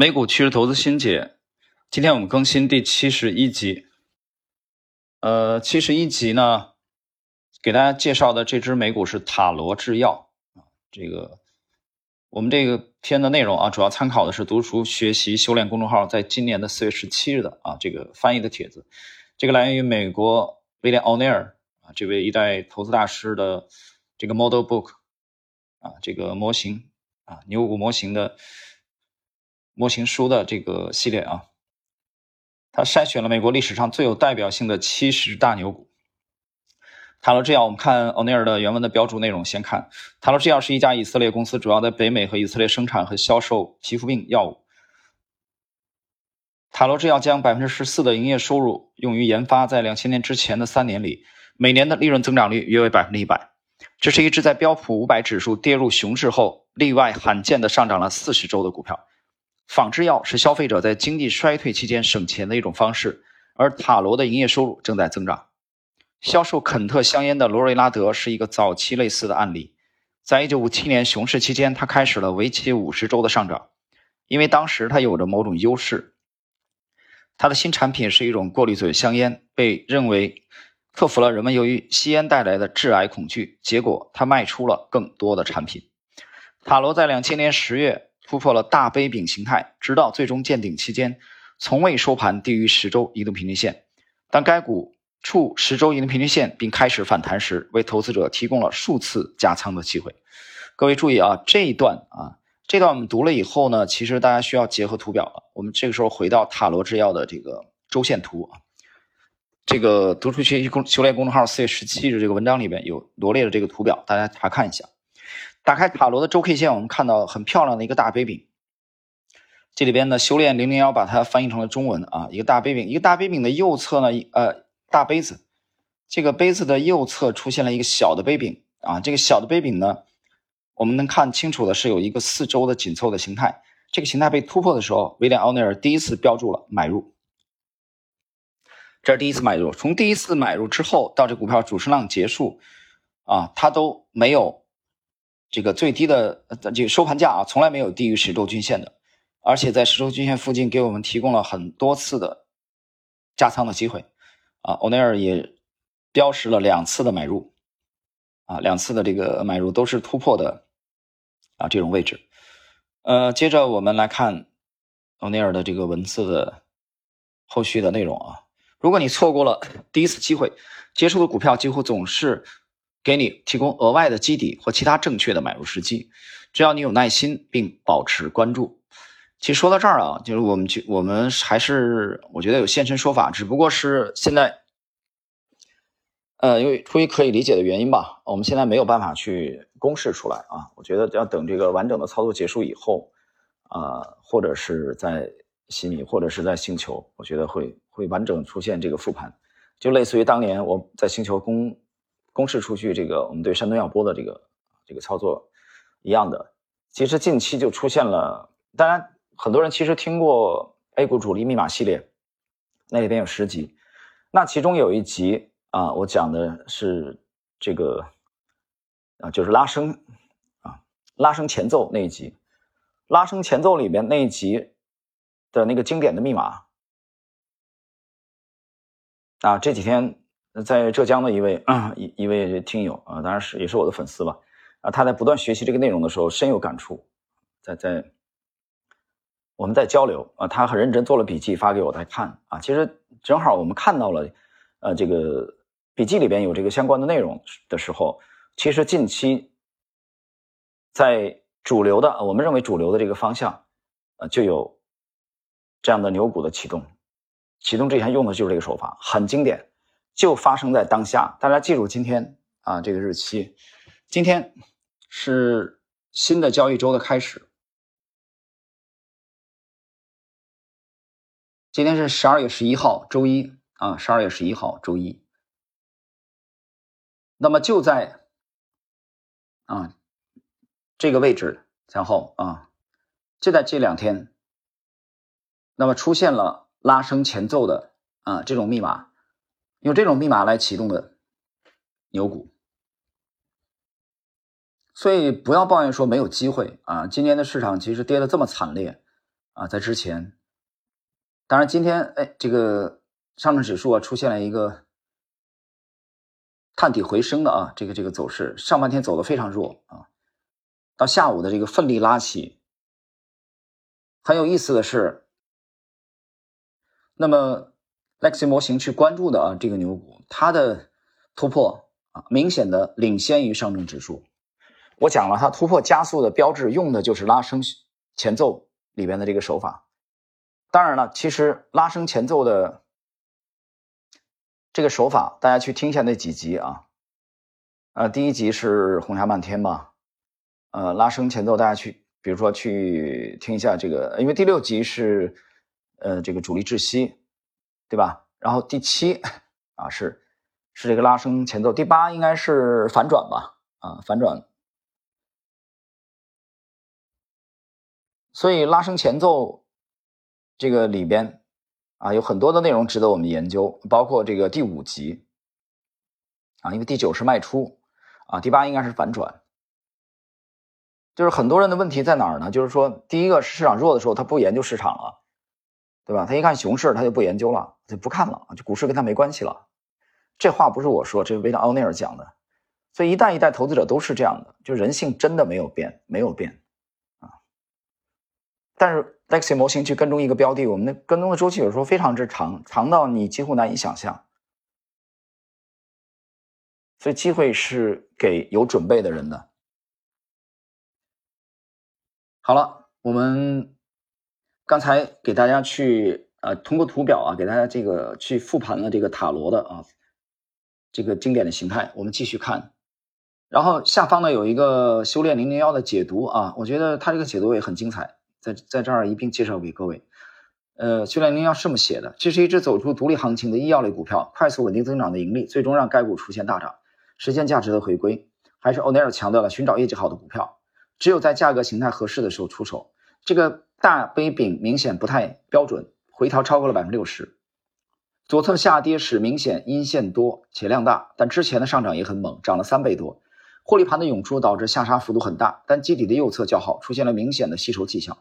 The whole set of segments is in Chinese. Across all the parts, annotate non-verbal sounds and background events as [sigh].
美股趋势投资新解，今天我们更新第七十一集。呃，七十一集呢，给大家介绍的这只美股是塔罗制药啊。这个我们这个篇的内容啊，主要参考的是读书学习修炼公众号在今年的四月十七日的啊这个翻译的帖子。这个来源于美国威廉奥尼尔啊这位一代投资大师的这个 Model Book 啊这个模型啊牛股模型的。模型书的这个系列啊，他筛选了美国历史上最有代表性的七十大牛股。塔罗制药，我们看欧尼尔的原文的标注内容。先看塔罗制药是一家以色列公司，主要在北美和以色列生产和销售皮肤病药物。塔罗制药将百分之十四的营业收入用于研发，在两千年之前的三年里，每年的利润增长率约为百分之一百。这是一只在标普五百指数跌入熊市后，例外罕见的上涨了四十周的股票。仿制药是消费者在经济衰退期间省钱的一种方式，而塔罗的营业收入正在增长。销售肯特香烟的罗瑞拉德是一个早期类似的案例，在一九五七年熊市期间，他开始了为期五十周的上涨，因为当时他有着某种优势。他的新产品是一种过滤嘴香烟，被认为克服了人们由于吸烟带来的致癌恐惧。结果，他卖出了更多的产品。塔罗在两千年十月。突破了大杯柄形态，直到最终见顶期间，从未收盘低于十周移动平均线。当该股触十周移动平均线并开始反弹时，为投资者提供了数次加仓的机会。各位注意啊，这一段啊，这段我们读了以后呢，其实大家需要结合图表了。我们这个时候回到塔罗制药的这个周线图啊，这个读书学习公修炼公众号四月十七日这个文章里边有罗列的这个图表，大家查看一下。打开塔罗的周 K 线，我们看到很漂亮的一个大杯柄。这里边呢，修炼零零幺把它翻译成了中文啊，一个大杯柄，一个大杯柄的右侧呢，呃，大杯子，这个杯子的右侧出现了一个小的杯柄啊，这个小的杯柄呢，我们能看清楚的是有一个四周的紧凑的形态，这个形态被突破的时候，威廉奥尼尔第一次标注了买入，这是第一次买入，从第一次买入之后到这股票主升浪结束啊，它都没有。这个最低的这个收盘价啊，从来没有低于十周均线的，而且在十周均线附近给我们提供了很多次的加仓的机会啊。欧内尔也标识了两次的买入啊，两次的这个买入都是突破的啊这种位置。呃，接着我们来看欧内尔的这个文字的后续的内容啊。如果你错过了第一次机会，接触的股票几乎总是。给你提供额外的基底或其他正确的买入时机，只要你有耐心并保持关注。其实说到这儿啊，就是我们就我们还是我觉得有现身说法，只不过是现在，呃，因为出于可以理解的原因吧，我们现在没有办法去公示出来啊。我觉得要等这个完整的操作结束以后，啊，或者是在悉尼，或者是在星球，我觉得会会完整出现这个复盘，就类似于当年我在星球公。公示出去，这个我们对山东药波的这个这个操作一样的。其实近期就出现了，当然很多人其实听过 A 股主力密码系列，那里边有十集，那其中有一集啊，我讲的是这个啊，就是拉升啊，拉升前奏那一集，拉升前奏里边那一集的那个经典的密码啊，这几天。在浙江的一位 [clears throat] 一一位听友啊，当然是也是我的粉丝吧啊，他在不断学习这个内容的时候深有感触，在在我们在交流啊，他很认真做了笔记发给我来看啊，其实正好我们看到了呃这个笔记里边有这个相关的内容的时候，其实近期在主流的我们认为主流的这个方向呃就有这样的牛股的启动，启动之前用的就是这个手法，很经典。就发生在当下，大家记住今天啊这个日期，今天是新的交易周的开始，今天是十二月十一号周一啊，十二月十一号周一。那么就在啊这个位置前后啊，就在这两天，那么出现了拉升前奏的啊这种密码。用这种密码来启动的牛股，所以不要抱怨说没有机会啊！今年的市场其实跌的这么惨烈啊，在之前，当然今天哎，这个上证指数啊出现了一个探底回升的啊，这个这个走势，上半天走的非常弱啊，到下午的这个奋力拉起。很有意思的是，那么 Lexi 模型去关注的啊，这个牛股它的突破啊，明显的领先于上证指数。我讲了，它突破加速的标志用的就是拉升前奏。里边的这个手法，当然了，其实拉升前奏的这个手法，大家去听一下那几集啊，呃，第一集是红霞漫天吧，呃，拉升前奏，大家去，比如说去听一下这个，因为第六集是呃这个主力窒息，对吧？然后第七啊是是这个拉升前奏，第八应该是反转吧？啊，反转。所以拉升前奏这个里边啊，有很多的内容值得我们研究，包括这个第五集啊，因为第九是卖出啊，第八应该是反转。就是很多人的问题在哪儿呢？就是说，第一个市场弱的时候，他不研究市场了，对吧？他一看熊市，他就不研究了，就不看了，就股市跟他没关系了。这话不是我说，这是维达奥内尔讲的。所以一代一代投资者都是这样的，就人性真的没有变，没有变啊。但是 Lexi 模型去跟踪一个标的，我们的跟踪的周期有时候非常之长，长到你几乎难以想象。所以机会是给有准备的人的。好了，我们刚才给大家去呃通过图表啊，给大家这个去复盘了这个塔罗的啊这个经典的形态，我们继续看。然后下方呢有一个修炼零零幺的解读啊，我觉得他这个解读也很精彩。在在这儿一并介绍给各位，呃，修炼零幺这么写的：这是一只走出独立行情的医药类股票，快速稳定增长的盈利，最终让该股出现大涨，实现价值的回归。还是欧奈尔强调了寻找业绩好的股票，只有在价格形态合适的时候出手。这个大杯柄明显不太标准，回调超过了百分之六十。左侧下跌是明显阴线多且量大，但之前的上涨也很猛，涨了三倍多。获利盘的涌出导致下杀幅度很大，但基底的右侧较好，出现了明显的吸筹迹象。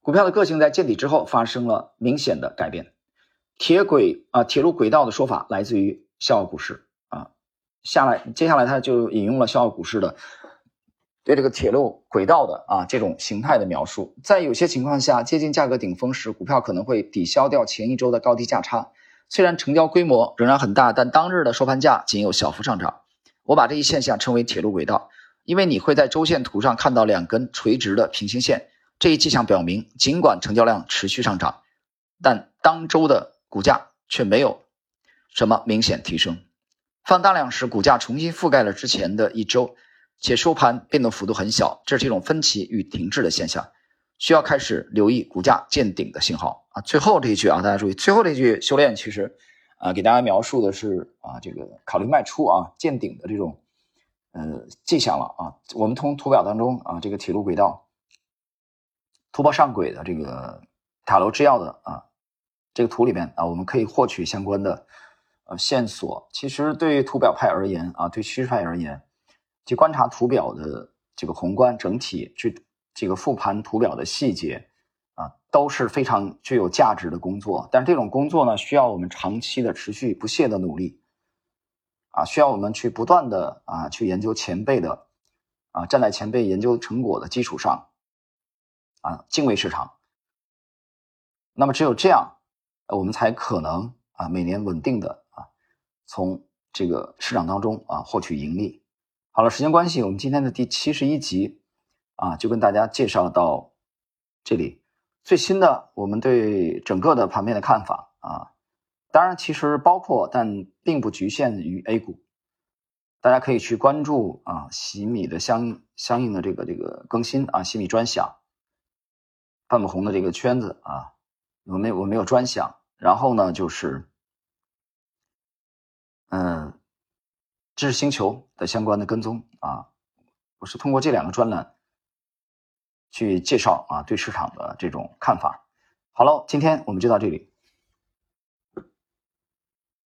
股票的个性在见底之后发生了明显的改变。铁轨啊，铁路轨道的说法来自于笑傲股市啊。下来，接下来他就引用了笑傲股市的对这个铁路轨道的啊这种形态的描述。在有些情况下，接近价格顶峰时，股票可能会抵消掉前一周的高低价差。虽然成交规模仍然很大，但当日的收盘价仅有小幅上涨。我把这一现象称为铁路轨道，因为你会在周线图上看到两根垂直的平行线。这一迹象表明，尽管成交量持续上涨，但当周的股价却没有什么明显提升。放大量时，股价重新覆盖了之前的一周，且收盘变动幅度很小，这是一种分歧与停滞的现象，需要开始留意股价见顶的信号啊。最后这一句啊，大家注意，最后这句修炼其实啊，给大家描述的是啊，这个考虑卖出啊，见顶的这种呃迹象了啊。我们从图表当中啊，这个铁路轨道。突破上轨的这个塔楼制药的啊，这个图里面啊，我们可以获取相关的呃线索。其实对于图表派而言啊，对趋势派而言，去观察图表的这个宏观整体，去这个复盘图表的细节啊，都是非常具有价值的工作。但是这种工作呢，需要我们长期的持续不懈的努力啊，需要我们去不断的啊去研究前辈的啊，站在前辈研究成果的基础上。啊，敬畏市场。那么只有这样，我们才可能啊每年稳定的啊从这个市场当中啊获取盈利。好了，时间关系，我们今天的第七十一集啊就跟大家介绍到这里。最新的我们对整个的盘面的看法啊，当然其实包括但并不局限于 A 股，大家可以去关注啊喜米的相相应的这个这个更新啊喜米专享。范木红的这个圈子啊，我没我没有专享。然后呢，就是嗯，知识星球的相关的跟踪啊，我是通过这两个专栏去介绍啊对市场的这种看法。好了，今天我们就到这里。